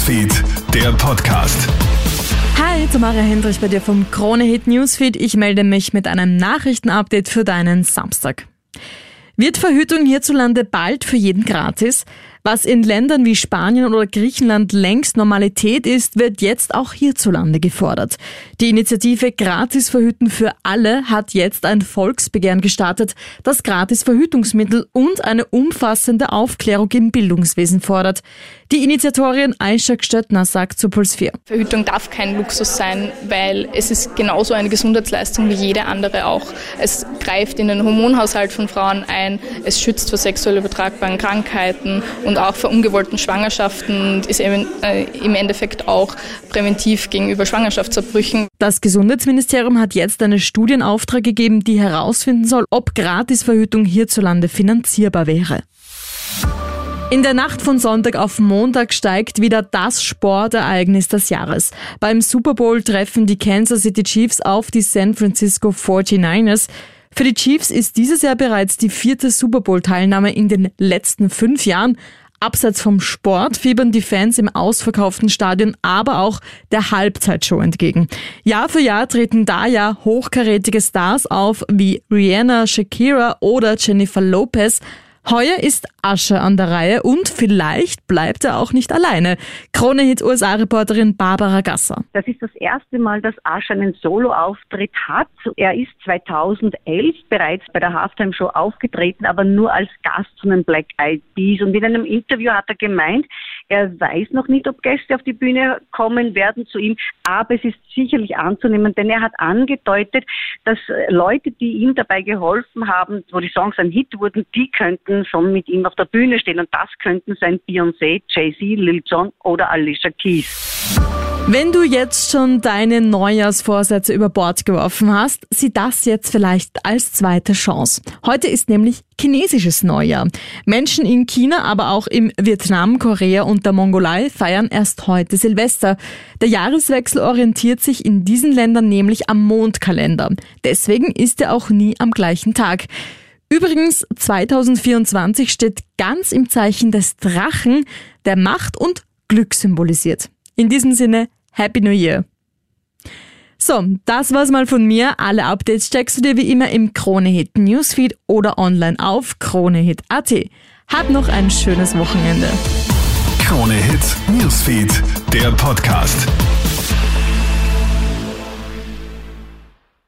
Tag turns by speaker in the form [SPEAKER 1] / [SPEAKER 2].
[SPEAKER 1] Newsfeed, der Podcast.
[SPEAKER 2] Hi, Tamara Hendrich bei dir vom Krone Hit Newsfeed. Ich melde mich mit einem Nachrichtenupdate für deinen Samstag. Wird Verhütung hierzulande bald für jeden gratis? Was in Ländern wie Spanien oder Griechenland längst Normalität ist, wird jetzt auch hierzulande gefordert. Die Initiative Gratis Verhüten für alle hat jetzt ein Volksbegehren gestartet, das gratis Verhütungsmittel und eine umfassende Aufklärung im Bildungswesen fordert. Die Initiatorin Aisha Stöttner sagt zu Puls 4.
[SPEAKER 3] Verhütung darf kein Luxus sein, weil es ist genauso eine Gesundheitsleistung wie jede andere auch. Es greift in den Hormonhaushalt von Frauen ein, es schützt vor sexuell übertragbaren Krankheiten auch vor ungewollten Schwangerschaften und ist eben, äh, im Endeffekt auch präventiv gegenüber Schwangerschaftsabbrüchen.
[SPEAKER 2] Das Gesundheitsministerium hat jetzt einen Studienauftrag gegeben, die herausfinden soll, ob Gratisverhütung hierzulande finanzierbar wäre. In der Nacht von Sonntag auf Montag steigt wieder das Sportereignis des Jahres. Beim Super Bowl treffen die Kansas City Chiefs auf die San Francisco 49ers. Für die Chiefs ist dieses Jahr bereits die vierte Super Bowl-Teilnahme in den letzten fünf Jahren. Abseits vom Sport fiebern die Fans im ausverkauften Stadion aber auch der Halbzeitshow entgegen. Jahr für Jahr treten da ja hochkarätige Stars auf wie Rihanna, Shakira oder Jennifer Lopez. Heuer ist Asche an der Reihe und vielleicht bleibt er auch nicht alleine. Krone-Hit USA-Reporterin Barbara Gasser.
[SPEAKER 4] Das ist das erste Mal, dass Asche einen Solo-Auftritt hat. Er ist 2011 bereits bei der Halftime-Show aufgetreten, aber nur als Gast von den Black Eyed Peas. Und in einem Interview hat er gemeint, er weiß noch nicht, ob Gäste auf die Bühne kommen werden zu ihm, aber es ist sicherlich anzunehmen, denn er hat angedeutet, dass Leute, die ihm dabei geholfen haben, wo die Songs ein Hit wurden, die könnten schon mit ihm auf der Bühne stehen und das könnten sein Beyoncé, Jay-Z, Lil Jon oder Alicia Keys.
[SPEAKER 2] Wenn du jetzt schon deine Neujahrsvorsätze über Bord geworfen hast, sieh das jetzt vielleicht als zweite Chance. Heute ist nämlich chinesisches Neujahr. Menschen in China, aber auch im Vietnam, Korea und der Mongolei feiern erst heute Silvester. Der Jahreswechsel orientiert sich in diesen Ländern nämlich am Mondkalender. Deswegen ist er auch nie am gleichen Tag. Übrigens, 2024 steht ganz im Zeichen des Drachen, der Macht und Glück symbolisiert. In diesem Sinne, Happy New Year! So, das war's mal von mir. Alle Updates checkst du dir wie immer im Kronehit Newsfeed oder online auf kronehit.at. Hab noch ein schönes Wochenende.
[SPEAKER 1] Kronehit Newsfeed, der Podcast.